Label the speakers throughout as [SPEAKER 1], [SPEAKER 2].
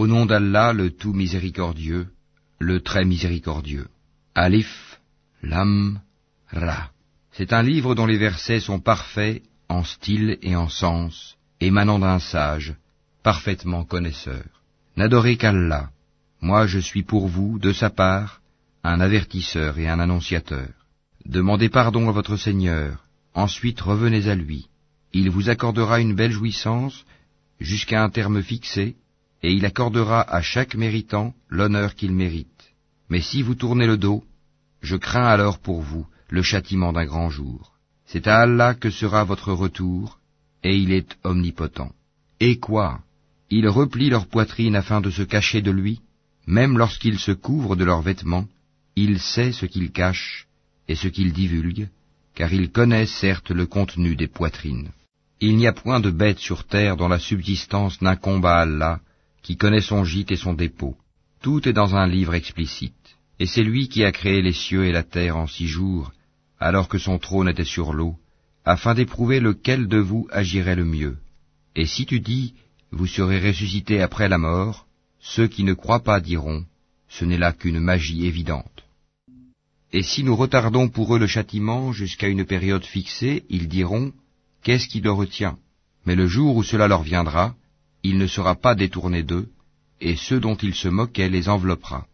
[SPEAKER 1] Au nom d'Allah, le tout miséricordieux, le très miséricordieux. Alif, Lam, Ra. C'est un livre dont les versets sont parfaits en style et en sens, émanant d'un sage, parfaitement connaisseur. N'adorez qu'Allah. Moi je suis pour vous, de sa part, un avertisseur et un annonciateur. Demandez pardon à votre Seigneur, ensuite revenez à lui. Il vous accordera une belle jouissance jusqu'à un terme fixé, et il accordera à chaque méritant l'honneur qu'il mérite. Mais si vous tournez le dos, je crains alors pour vous le châtiment d'un grand jour. C'est à Allah que sera votre retour, et il est omnipotent. Et quoi? Ils replient leur poitrine afin de se cacher de lui, même lorsqu'ils se couvrent de leurs vêtements, il sait ce qu'ils cachent et ce qu'ils divulguent, car il connaît certes le contenu des poitrines. Il n'y a point de bête sur terre dont la subsistance n'incombe à Allah, qui connaît son gîte et son dépôt. Tout est dans un livre explicite. Et c'est lui qui a créé les cieux et la terre en six jours, alors que son trône était sur l'eau, afin d'éprouver lequel de vous agirait le mieux. Et si tu dis, vous serez ressuscité après la mort, ceux qui ne croient pas diront, ce n'est là qu'une magie évidente. Et si nous retardons pour eux le châtiment jusqu'à une période fixée, ils diront, qu'est-ce qui le retient? Mais le jour où cela leur viendra, il ne sera pas détourné d'eux, et ceux dont ils se moquaient les enveloppera.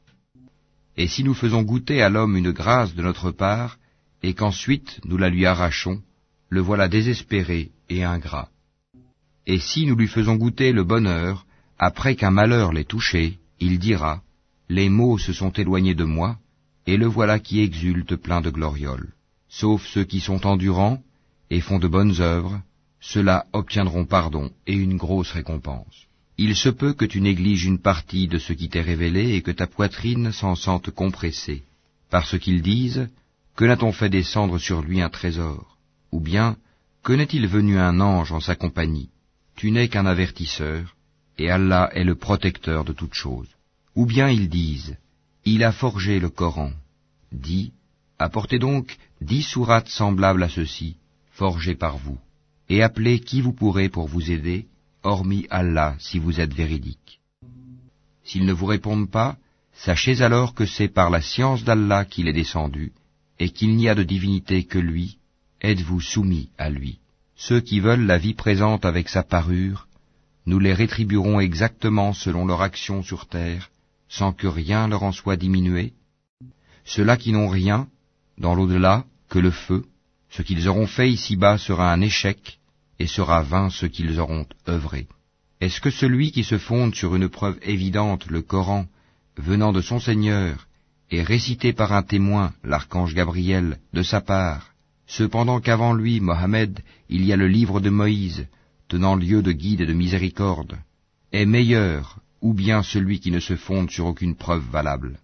[SPEAKER 1] Et si nous faisons goûter à l'homme une grâce de notre part, et qu'ensuite nous la lui arrachons, le voilà désespéré et ingrat. Et si nous lui faisons goûter le bonheur, après qu'un malheur l'ait touché, il dira, Les maux se sont éloignés de moi, et le voilà qui exulte plein de glorioles. Sauf ceux qui sont endurants et font de bonnes œuvres, ceux-là obtiendront pardon et une grosse récompense. Il se peut que tu négliges une partie de ce qui t'est révélé et que ta poitrine s'en sente compressée, parce qu'ils disent, que n'a-t-on fait descendre sur lui un trésor? Ou bien, que n'est-il venu un ange en sa compagnie? Tu n'es qu'un avertisseur, et Allah est le protecteur de toutes choses. Ou bien ils disent, il a forgé le Coran. Dis, apportez donc dix sourates semblables à ceci, forgées par vous, et appelez qui vous pourrez pour vous aider, hormis Allah si vous êtes véridique. S'ils ne vous répondent pas, sachez alors que c'est par la science d'Allah qu'il est descendu, et qu'il n'y a de divinité que lui, êtes-vous soumis à lui. Ceux qui veulent la vie présente avec sa parure, nous les rétribuerons exactement selon leur action sur terre, sans que rien leur en soit diminué. Ceux-là qui n'ont rien, dans l'au-delà, que le feu, ce qu'ils auront fait ici-bas sera un échec, et sera vain ce qu'ils auront œuvré. Est-ce que celui qui se fonde sur une preuve évidente, le Coran, venant de son Seigneur, et récité par un témoin, l'archange Gabriel, de sa part, cependant qu'avant lui, Mohammed, il y a le livre de Moïse, tenant lieu de guide et de miséricorde, est meilleur, ou bien celui qui ne se fonde sur aucune preuve valable?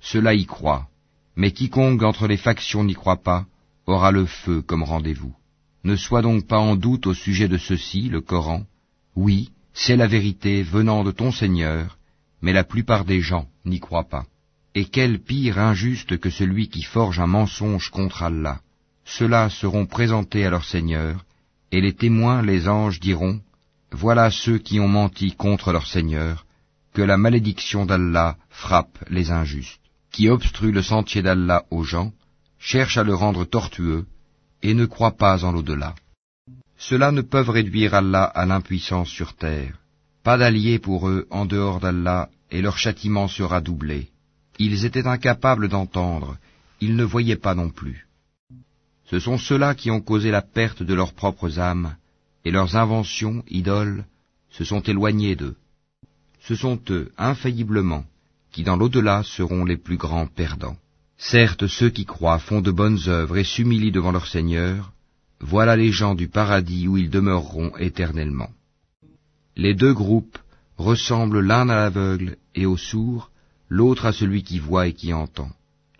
[SPEAKER 1] Cela y croit, mais quiconque entre les factions n'y croit pas, aura le feu comme rendez-vous. Ne sois donc pas en doute au sujet de ceci, le Coran. Oui, c'est la vérité venant de ton Seigneur, mais la plupart des gens n'y croient pas. Et quel pire injuste que celui qui forge un mensonge contre Allah. Ceux-là seront présentés à leur Seigneur, et les témoins, les anges, diront, Voilà ceux qui ont menti contre leur Seigneur, que la malédiction d'Allah frappe les injustes, qui obstruent le sentier d'Allah aux gens, cherchent à le rendre tortueux, et ne croient pas en l'au-delà. Ceux-là ne peuvent réduire Allah à l'impuissance sur terre. Pas d'alliés pour eux en dehors d'Allah, et leur châtiment sera doublé. Ils étaient incapables d'entendre, ils ne voyaient pas non plus. Ce sont ceux-là qui ont causé la perte de leurs propres âmes, et leurs inventions, idoles, se sont éloignées d'eux. Ce sont eux, infailliblement, qui dans l'au-delà seront les plus grands perdants. Certes, ceux qui croient font de bonnes œuvres et s'humilient devant leur Seigneur, voilà les gens du paradis où ils demeureront éternellement. Les deux groupes ressemblent l'un à l'aveugle et au sourd, l'autre à celui qui voit et qui entend.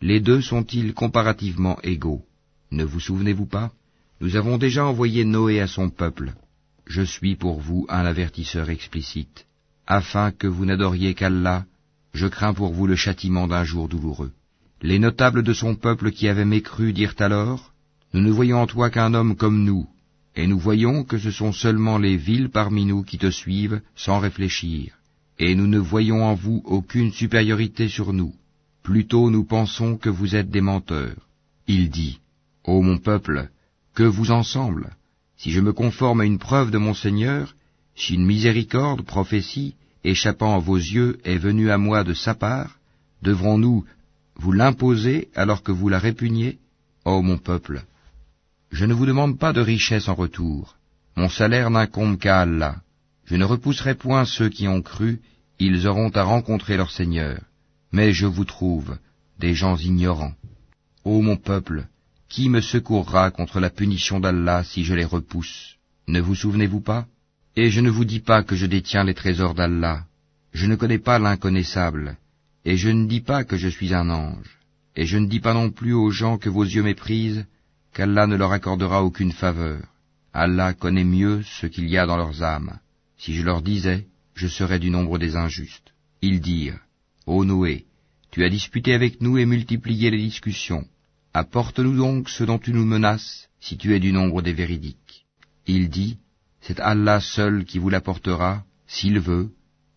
[SPEAKER 1] Les deux sont-ils comparativement égaux? Ne vous souvenez-vous pas? Nous avons déjà envoyé Noé à son peuple. Je suis pour vous un avertisseur explicite. Afin que vous n'adoriez qu'Allah, je crains pour vous le châtiment d'un jour douloureux. Les notables de son peuple qui avaient mécru dirent alors, Nous ne voyons en toi qu'un homme comme nous, et nous voyons que ce sont seulement les villes parmi nous qui te suivent sans réfléchir et nous ne voyons en vous aucune supériorité sur nous. Plutôt nous pensons que vous êtes des menteurs. Il dit, Ô mon peuple, que vous ensemble, si je me conforme à une preuve de mon Seigneur, si une miséricorde, prophétie, échappant à vos yeux, est venue à moi de sa part, devrons-nous vous l'imposer alors que vous la répugnez Ô mon peuple, je ne vous demande pas de richesse en retour, mon salaire n'incombe qu'à Allah. Je ne repousserai point ceux qui ont cru, ils auront à rencontrer leur Seigneur. Mais je vous trouve des gens ignorants. Ô mon peuple, qui me secourra contre la punition d'Allah si je les repousse? Ne vous souvenez-vous pas? Et je ne vous dis pas que je détiens les trésors d'Allah. Je ne connais pas l'inconnaissable. Et je ne dis pas que je suis un ange. Et je ne dis pas non plus aux gens que vos yeux méprisent, qu'Allah ne leur accordera aucune faveur. Allah connaît mieux ce qu'il y a dans leurs âmes. Si je leur disais, je serais du nombre des injustes. Ils dirent, Ô Noé, tu as disputé avec nous et multiplié les discussions. Apporte-nous donc ce dont tu nous menaces, si tu es du nombre des véridiques. Il dit, C'est Allah seul qui vous l'apportera, s'il veut,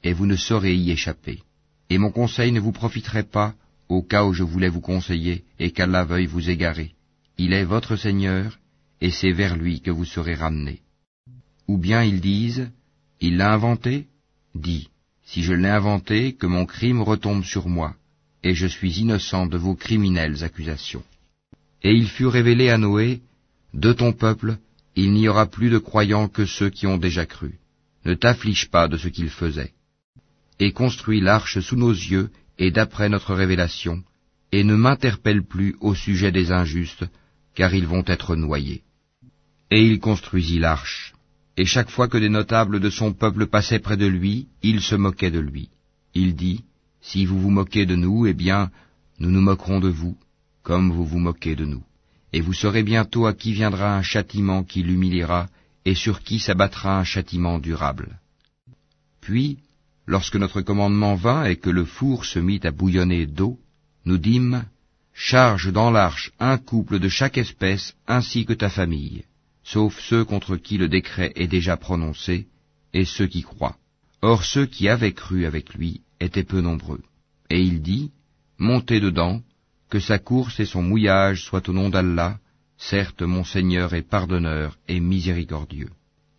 [SPEAKER 1] et vous ne saurez y échapper. Et mon conseil ne vous profiterait pas, au cas où je voulais vous conseiller, et qu'Allah veuille vous égarer. Il est votre Seigneur, et c'est vers lui que vous serez ramenés. Ou bien ils disent, Il l'a inventé? Dis, si je l'ai inventé, que mon crime retombe sur moi, et je suis innocent de vos criminelles accusations. Et il fut révélé à Noé, De ton peuple, il n'y aura plus de croyants que ceux qui ont déjà cru. Ne t'afflige pas de ce qu'ils faisaient. Et construis l'arche sous nos yeux et d'après notre révélation, et ne m'interpelle plus au sujet des injustes, car ils vont être noyés. Et il construisit l'arche, et chaque fois que des notables de son peuple passaient près de lui, il se moquait de lui. Il dit, Si vous vous moquez de nous, eh bien, nous nous moquerons de vous comme vous vous moquez de nous. Et vous saurez bientôt à qui viendra un châtiment qui l'humiliera, et sur qui s'abattra un châtiment durable. Puis, lorsque notre commandement vint et que le four se mit à bouillonner d'eau, nous dîmes, Charge dans l'arche un couple de chaque espèce ainsi que ta famille, sauf ceux contre qui le décret est déjà prononcé, et ceux qui croient. Or ceux qui avaient cru avec lui étaient peu nombreux. Et il dit, Montez dedans, que sa course et son mouillage soient au nom d'Allah, certes mon Seigneur est pardonneur et miséricordieux.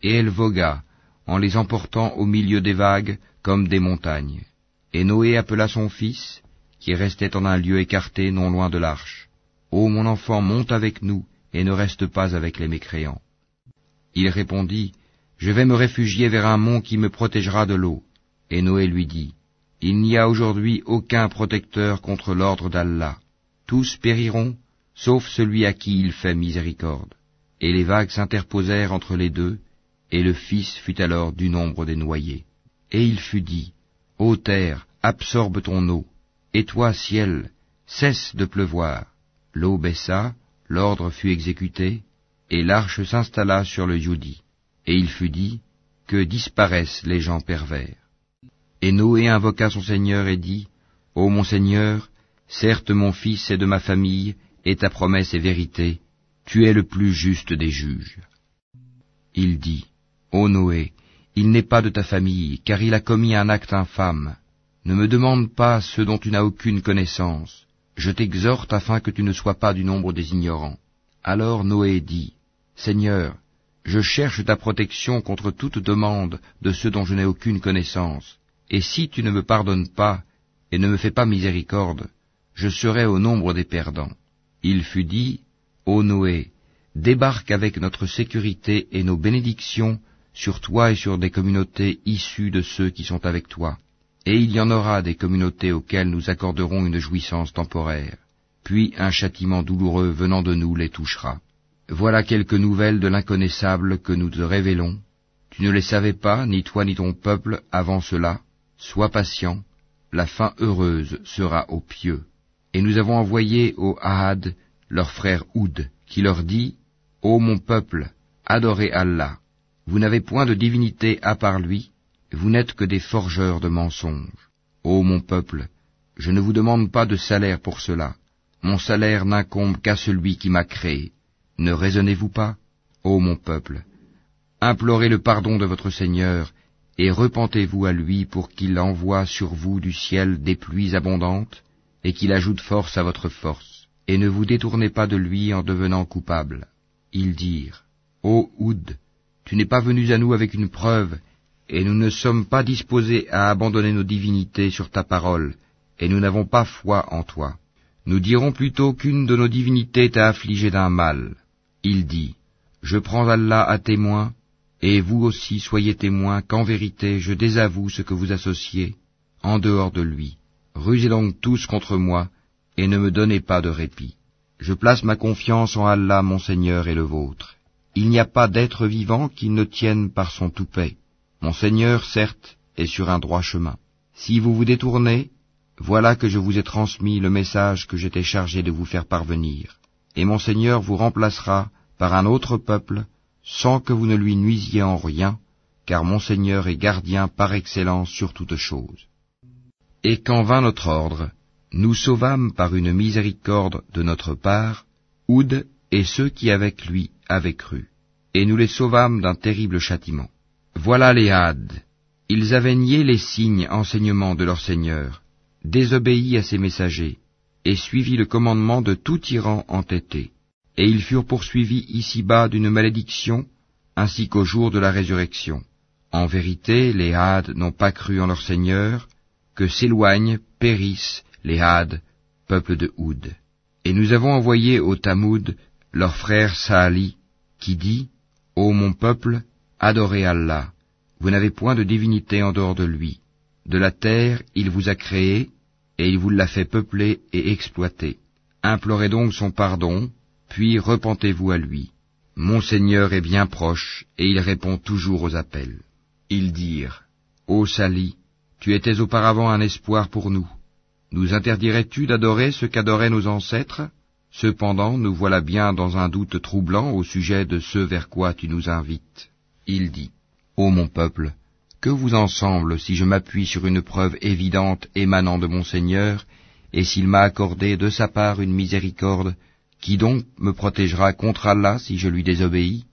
[SPEAKER 1] Et elle vogua, en les emportant au milieu des vagues comme des montagnes. Et Noé appela son fils, qui restait en un lieu écarté non loin de l'arche. Ô mon enfant, monte avec nous, et ne reste pas avec les mécréants. Il répondit, Je vais me réfugier vers un mont qui me protégera de l'eau. Et Noé lui dit, Il n'y a aujourd'hui aucun protecteur contre l'ordre d'Allah tous périront, sauf celui à qui il fait miséricorde. Et les vagues s'interposèrent entre les deux, et le Fils fut alors du nombre des noyés. Et il fut dit, Ô terre, absorbe ton eau, et toi, ciel, cesse de pleuvoir. L'eau baissa, l'ordre fut exécuté, et l'arche s'installa sur le Youdi. Et il fut dit, Que disparaissent les gens pervers. Et Noé invoqua son Seigneur et dit, Ô mon Seigneur, Certes mon fils est de ma famille, et ta promesse est vérité, tu es le plus juste des juges. Il dit, Ô Noé, il n'est pas de ta famille, car il a commis un acte infâme. Ne me demande pas ce dont tu n'as aucune connaissance. Je t'exhorte afin que tu ne sois pas du nombre des ignorants. Alors Noé dit, Seigneur, je cherche ta protection contre toute demande de ceux dont je n'ai aucune connaissance. Et si tu ne me pardonnes pas et ne me fais pas miséricorde, je serai au nombre des perdants. Il fut dit, Ô Noé, débarque avec notre sécurité et nos bénédictions sur toi et sur des communautés issues de ceux qui sont avec toi. Et il y en aura des communautés auxquelles nous accorderons une jouissance temporaire, puis un châtiment douloureux venant de nous les touchera. Voilà quelques nouvelles de l'inconnaissable que nous te révélons. Tu ne les savais pas, ni toi ni ton peuple, avant cela. Sois patient, la fin heureuse sera aux pieux. Et nous avons envoyé au Ahad leur frère Oud, qui leur dit, Ô mon peuple, adorez Allah. Vous n'avez point de divinité à part lui, vous n'êtes que des forgeurs de mensonges. Ô mon peuple, je ne vous demande pas de salaire pour cela. Mon salaire n'incombe qu'à celui qui m'a créé. Ne raisonnez-vous pas, ô mon peuple? Implorez le pardon de votre Seigneur, et repentez-vous à lui pour qu'il envoie sur vous du ciel des pluies abondantes, et qu'il ajoute force à votre force, et ne vous détournez pas de lui en devenant coupable. Ils dirent, Ô Oud, tu n'es pas venu à nous avec une preuve, et nous ne sommes pas disposés à abandonner nos divinités sur ta parole, et nous n'avons pas foi en toi. Nous dirons plutôt qu'une de nos divinités t'a affligé d'un mal. Il dit, Je prends Allah à témoin, et vous aussi soyez témoins qu'en vérité je désavoue ce que vous associez en dehors de lui. Rusez donc tous contre moi, et ne me donnez pas de répit. Je place ma confiance en Allah mon Seigneur et le vôtre. Il n'y a pas d'être vivant qui ne tienne par son toupet. Mon Seigneur, certes, est sur un droit chemin. Si vous vous détournez, voilà que je vous ai transmis le message que j'étais chargé de vous faire parvenir, et mon Seigneur vous remplacera par un autre peuple, sans que vous ne lui nuisiez en rien, car mon Seigneur est gardien par excellence sur toutes choses. Et quand vint notre ordre, nous sauvâmes par une miséricorde de notre part Oud et ceux qui avec lui avaient cru, et nous les sauvâmes d'un terrible châtiment. Voilà les Hades. Ils avaient nié les signes enseignements de leur Seigneur, désobéi à ses messagers, et suivi le commandement de tout tyran entêté. Et ils furent poursuivis ici-bas d'une malédiction, ainsi qu'au jour de la résurrection. En vérité, les Hades n'ont pas cru en leur Seigneur, que s'éloignent, périssent les Hades, peuple de Houd. Et nous avons envoyé au Tamoud leur frère Saali, qui dit, Ô mon peuple, adorez Allah, vous n'avez point de divinité en dehors de lui. De la terre il vous a créé, et il vous l'a fait peupler et exploiter. Implorez donc son pardon, puis repentez-vous à lui. Mon Seigneur est bien proche, et il répond toujours aux appels. Ils dirent, Ô Sali, tu étais auparavant un espoir pour nous. Nous interdirais-tu d'adorer ce qu'adoraient nos ancêtres? Cependant, nous voilà bien dans un doute troublant au sujet de ce vers quoi tu nous invites. Il dit, Ô mon peuple, que vous en semble si je m'appuie sur une preuve évidente émanant de mon Seigneur, et s'il m'a accordé de sa part une miséricorde, qui donc me protégera contre Allah si je lui désobéis?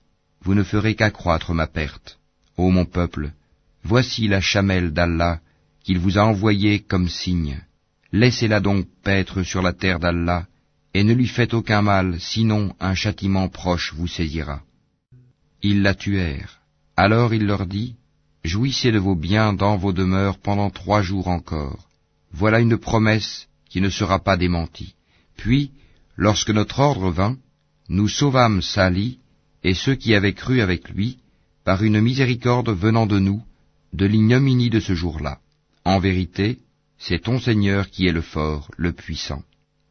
[SPEAKER 1] Vous ne ferez qu'accroître ma perte. Ô mon peuple, voici la chamelle d'Allah qu'il vous a envoyée comme signe. Laissez-la donc paître sur la terre d'Allah, et ne lui faites aucun mal, sinon un châtiment proche vous saisira. Ils la tuèrent. Alors il leur dit, Jouissez de vos biens dans vos demeures pendant trois jours encore. Voilà une promesse qui ne sera pas démentie. Puis, lorsque notre ordre vint, nous sauvâmes Sali et ceux qui avaient cru avec lui, par une miséricorde venant de nous, de l'ignominie de ce jour-là. En vérité, c'est ton Seigneur qui est le fort, le puissant.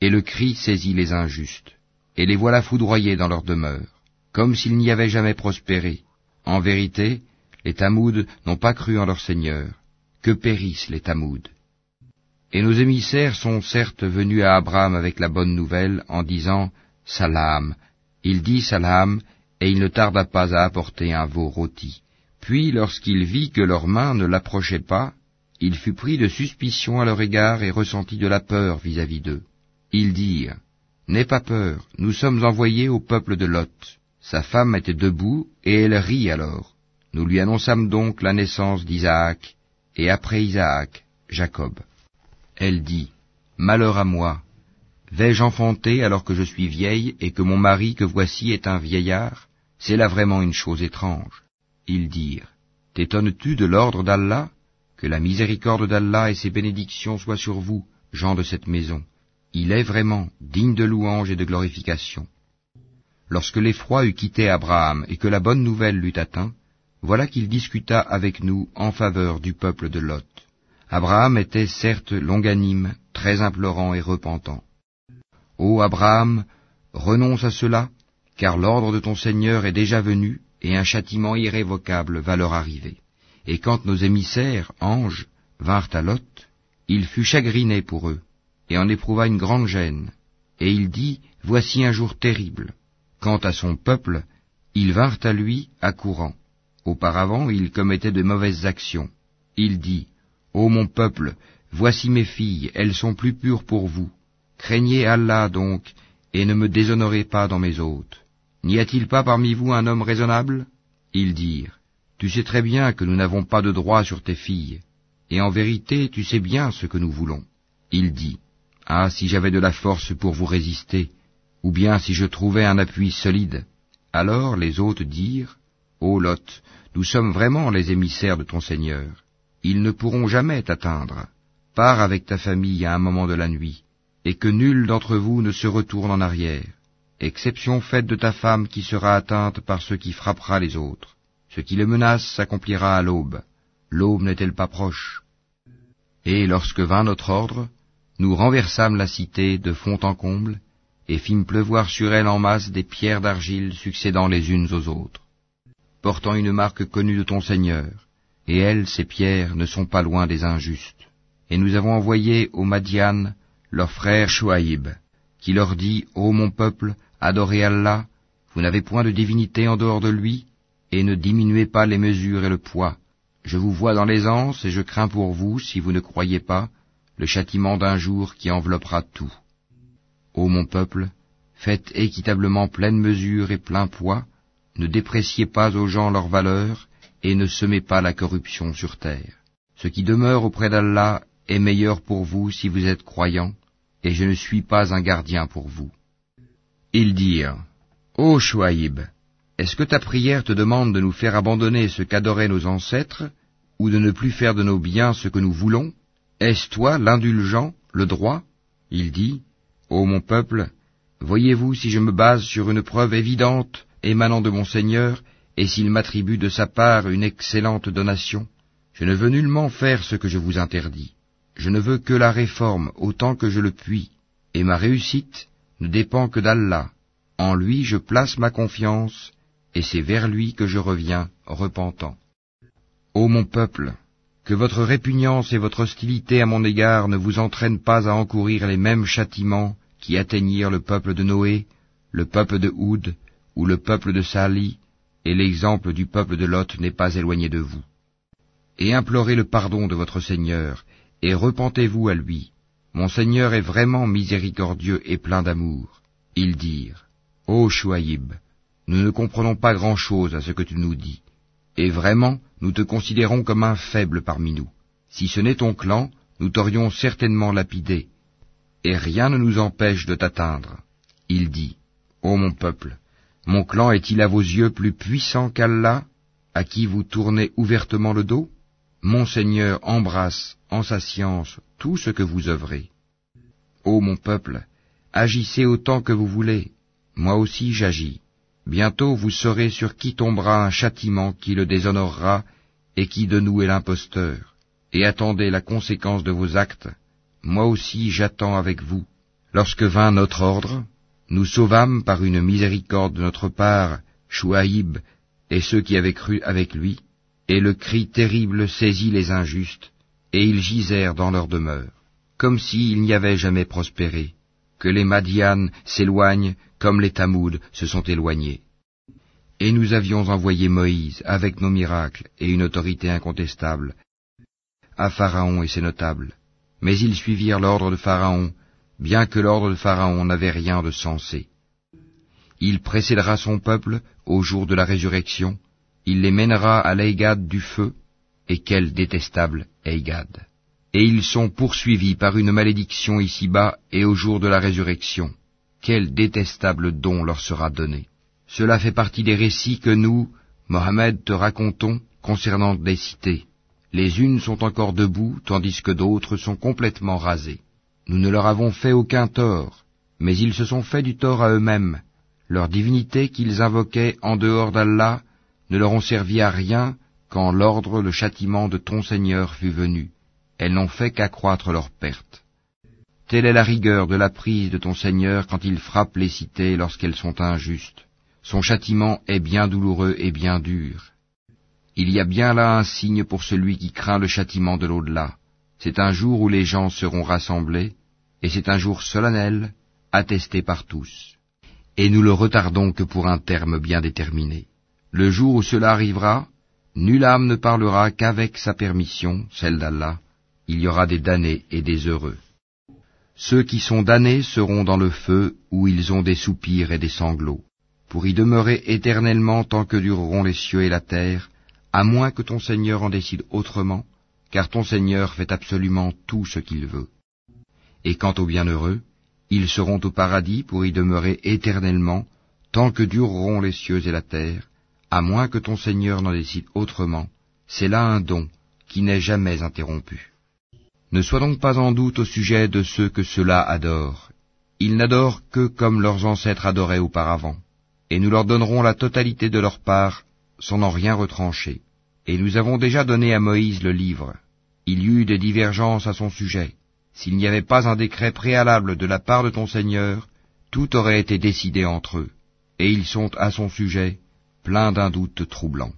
[SPEAKER 1] Et le cri saisit les injustes, et les voilà foudroyés dans leur demeure, comme s'ils n'y avaient jamais prospéré. En vérité, les Tamouds n'ont pas cru en leur Seigneur. Que périssent les Tamouds. Et nos émissaires sont certes venus à Abraham avec la bonne nouvelle en disant Salam. Il dit Salam, et il ne tarda pas à apporter un veau rôti. Puis, lorsqu'il vit que leurs mains ne l'approchaient pas, il fut pris de suspicion à leur égard et ressentit de la peur vis-à-vis d'eux. Ils dirent, N'aie pas peur, nous sommes envoyés au peuple de Lot. Sa femme était debout, et elle rit alors. Nous lui annonçâmes donc la naissance d'Isaac, et après Isaac, Jacob. Elle dit, Malheur à moi, vais-je enfanter alors que je suis vieille et que mon mari que voici est un vieillard? C'est là vraiment une chose étrange. Ils dirent, T'étonnes-tu de l'ordre d'Allah? Que la miséricorde d'Allah et ses bénédictions soient sur vous, gens de cette maison. Il est vraiment digne de louange et de glorification. Lorsque l'effroi eut quitté Abraham et que la bonne nouvelle l'eut atteint, voilà qu'il discuta avec nous en faveur du peuple de Lot. Abraham était certes longanime, très implorant et repentant. Ô Abraham, renonce à cela, car l'ordre de ton Seigneur est déjà venu, et un châtiment irrévocable va leur arriver. Et quand nos émissaires, anges, vinrent à Lot, il fut chagriné pour eux, et en éprouva une grande gêne. Et il dit, Voici un jour terrible. Quant à son peuple, ils vinrent à lui accourant. Auparavant, il commettait de mauvaises actions. Il dit, Ô mon peuple, voici mes filles, elles sont plus pures pour vous. Craignez Allah donc, et ne me déshonorez pas dans mes hôtes. N'y a-t-il pas parmi vous un homme raisonnable? Ils dirent, Tu sais très bien que nous n'avons pas de droit sur tes filles, et en vérité tu sais bien ce que nous voulons. Il dit, Ah, si j'avais de la force pour vous résister, ou bien si je trouvais un appui solide. Alors les hôtes dirent, Ô Lot, nous sommes vraiment les émissaires de ton Seigneur. Ils ne pourront jamais t'atteindre. Pars avec ta famille à un moment de la nuit, et que nul d'entre vous ne se retourne en arrière, exception faite de ta femme qui sera atteinte par ce qui frappera les autres. Ce qui le menace s'accomplira à l'aube. L'aube n'est-elle pas proche? Et lorsque vint notre ordre, nous renversâmes la cité de fond en comble, et fîmes pleuvoir sur elle en masse des pierres d'argile succédant les unes aux autres, portant une marque connue de ton Seigneur, et elles, ces pierres, ne sont pas loin des injustes. Et nous avons envoyé aux Madian leur frère Chouaïb, qui leur dit, Ô mon peuple, adorez Allah, vous n'avez point de divinité en dehors de lui, et ne diminuez pas les mesures et le poids. Je vous vois dans l'aisance, et je crains pour vous, si vous ne croyez pas, le châtiment d'un jour qui enveloppera tout. Ô mon peuple, faites équitablement pleine mesure et plein poids, ne dépréciez pas aux gens leur valeur, et ne semez pas la corruption sur terre. Ce qui demeure auprès d'Allah est meilleur pour vous si vous êtes croyants, et je ne suis pas un gardien pour vous. Ils dirent, Ô Chouaïb, est-ce que ta prière te demande de nous faire abandonner ce qu'adoraient nos ancêtres, ou de ne plus faire de nos biens ce que nous voulons? Est-ce toi l'indulgent, le droit? Il dit, Ô mon peuple, voyez-vous si je me base sur une preuve évidente émanant de mon Seigneur, et s'il m'attribue de sa part une excellente donation? Je ne veux nullement faire ce que je vous interdis. Je ne veux que la réforme autant que je le puis, et ma réussite ne dépend que d'Allah. En lui je place ma confiance, et c'est vers lui que je reviens, repentant. Ô mon peuple, que votre répugnance et votre hostilité à mon égard ne vous entraînent pas à encourir les mêmes châtiments qui atteignirent le peuple de Noé, le peuple de Houd, ou le peuple de Sali, et l'exemple du peuple de Lot n'est pas éloigné de vous. Et implorez le pardon de votre Seigneur, et repentez-vous à lui. Mon Seigneur est vraiment miséricordieux et plein d'amour. Ils dirent, Ô Chouaïb, nous ne comprenons pas grand-chose à ce que tu nous dis, et vraiment nous te considérons comme un faible parmi nous. Si ce n'est ton clan, nous t'aurions certainement lapidé, et rien ne nous empêche de t'atteindre. Il dit, Ô mon peuple, mon clan est-il à vos yeux plus puissant qu'Allah, à qui vous tournez ouvertement le dos? Mon Seigneur embrasse, en sa science, tout ce que vous œuvrez. Ô mon peuple, agissez autant que vous voulez, moi aussi j'agis. Bientôt vous saurez sur qui tombera un châtiment qui le déshonorera et qui de nous est l'imposteur. Et attendez la conséquence de vos actes. Moi aussi j'attends avec vous. Lorsque vint notre ordre, nous sauvâmes par une miséricorde de notre part Chouaïb et ceux qui avaient cru avec lui, et le cri terrible saisit les injustes, et ils gisèrent dans leur demeure, comme s'ils n'y avaient jamais prospéré, que les Madianes s'éloignent comme les Tamouds se sont éloignés. Et nous avions envoyé Moïse avec nos miracles et une autorité incontestable à Pharaon et ses notables, mais ils suivirent l'ordre de Pharaon, bien que l'ordre de Pharaon n'avait rien de sensé. Il précédera son peuple au jour de la résurrection, il les mènera à l'Eigad du feu, et quel détestable Eigad. Et ils sont poursuivis par une malédiction ici-bas et au jour de la résurrection quel détestable don leur sera donné. Cela fait partie des récits que nous, Mohammed, te racontons concernant des cités. Les unes sont encore debout, tandis que d'autres sont complètement rasées. Nous ne leur avons fait aucun tort, mais ils se sont fait du tort à eux-mêmes. Leur divinité qu'ils invoquaient en dehors d'Allah ne leur ont servi à rien quand l'ordre, le châtiment de ton Seigneur fut venu. Elles n'ont fait qu'accroître leur perte. Telle est la rigueur de la prise de ton Seigneur quand il frappe les cités lorsqu'elles sont injustes. Son châtiment est bien douloureux et bien dur. Il y a bien là un signe pour celui qui craint le châtiment de l'au-delà. C'est un jour où les gens seront rassemblés, et c'est un jour solennel, attesté par tous. Et nous le retardons que pour un terme bien déterminé. Le jour où cela arrivera, nulle âme ne parlera qu'avec sa permission, celle d'Allah. Il y aura des damnés et des heureux. Ceux qui sont damnés seront dans le feu où ils ont des soupirs et des sanglots, pour y demeurer éternellement tant que dureront les cieux et la terre, à moins que ton Seigneur en décide autrement, car ton Seigneur fait absolument tout ce qu'il veut. Et quant aux bienheureux, ils seront au paradis pour y demeurer éternellement, tant que dureront les cieux et la terre, à moins que ton Seigneur n'en décide autrement, c'est là un don qui n'est jamais interrompu. Ne sois donc pas en doute au sujet de ceux que ceux-là adorent. Ils n'adorent que comme leurs ancêtres adoraient auparavant, et nous leur donnerons la totalité de leur part sans en rien retrancher. Et nous avons déjà donné à Moïse le livre. Il y eut des divergences à son sujet. S'il n'y avait pas un décret préalable de la part de ton Seigneur, tout aurait été décidé entre eux, et ils sont à son sujet pleins d'un doute troublant.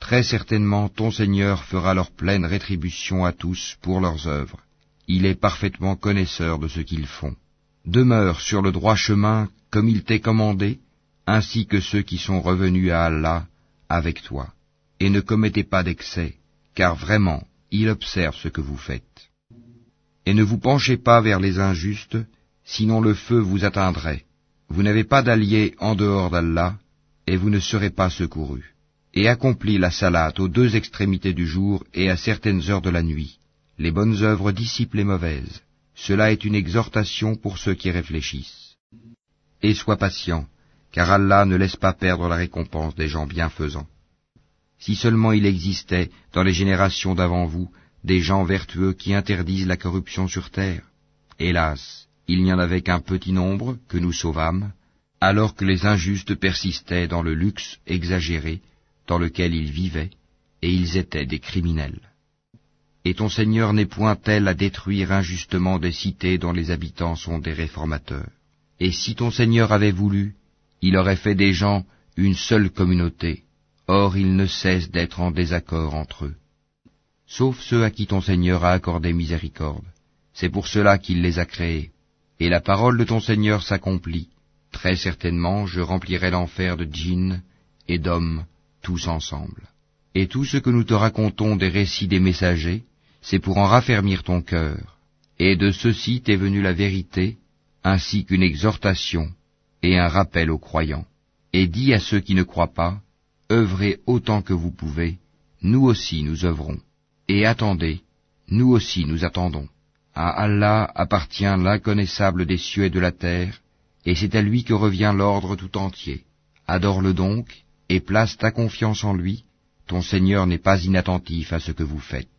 [SPEAKER 1] Très certainement ton Seigneur fera leur pleine rétribution à tous pour leurs œuvres. Il est parfaitement connaisseur de ce qu'ils font. Demeure sur le droit chemin comme il t'est commandé, ainsi que ceux qui sont revenus à Allah avec toi. Et ne commettez pas d'excès, car vraiment, il observe ce que vous faites. Et ne vous penchez pas vers les injustes, sinon le feu vous atteindrait. Vous n'avez pas d'alliés en dehors d'Allah, et vous ne serez pas secourus. Et accomplis la salate aux deux extrémités du jour et à certaines heures de la nuit. Les bonnes œuvres dissipent les mauvaises. Cela est une exhortation pour ceux qui réfléchissent. Et sois patient, car Allah ne laisse pas perdre la récompense des gens bienfaisants. Si seulement il existait, dans les générations d'avant vous, des gens vertueux qui interdisent la corruption sur terre. Hélas, il n'y en avait qu'un petit nombre que nous sauvâmes, alors que les injustes persistaient dans le luxe exagéré dans lequel ils vivaient, et ils étaient des criminels. Et ton Seigneur n'est point tel à détruire injustement des cités dont les habitants sont des réformateurs. Et si ton Seigneur avait voulu, il aurait fait des gens une seule communauté, or ils ne cessent d'être en désaccord entre eux. Sauf ceux à qui ton Seigneur a accordé miséricorde, c'est pour cela qu'il les a créés. Et la parole de ton Seigneur s'accomplit. Très certainement je remplirai l'enfer de djinns et d'hommes, ensemble. Et tout ce que nous te racontons des récits des messagers, c'est pour en raffermir ton cœur. Et de ceci t'est venue la vérité, ainsi qu'une exhortation et un rappel aux croyants. Et dis à ceux qui ne croient pas, œuvrez autant que vous pouvez, nous aussi nous œuvrons. Et attendez, nous aussi nous attendons. À Allah appartient l'inconnaissable des cieux et de la terre, et c'est à lui que revient l'ordre tout entier. Adore-le donc, et place ta confiance en lui, ton Seigneur n'est pas inattentif à ce que vous faites.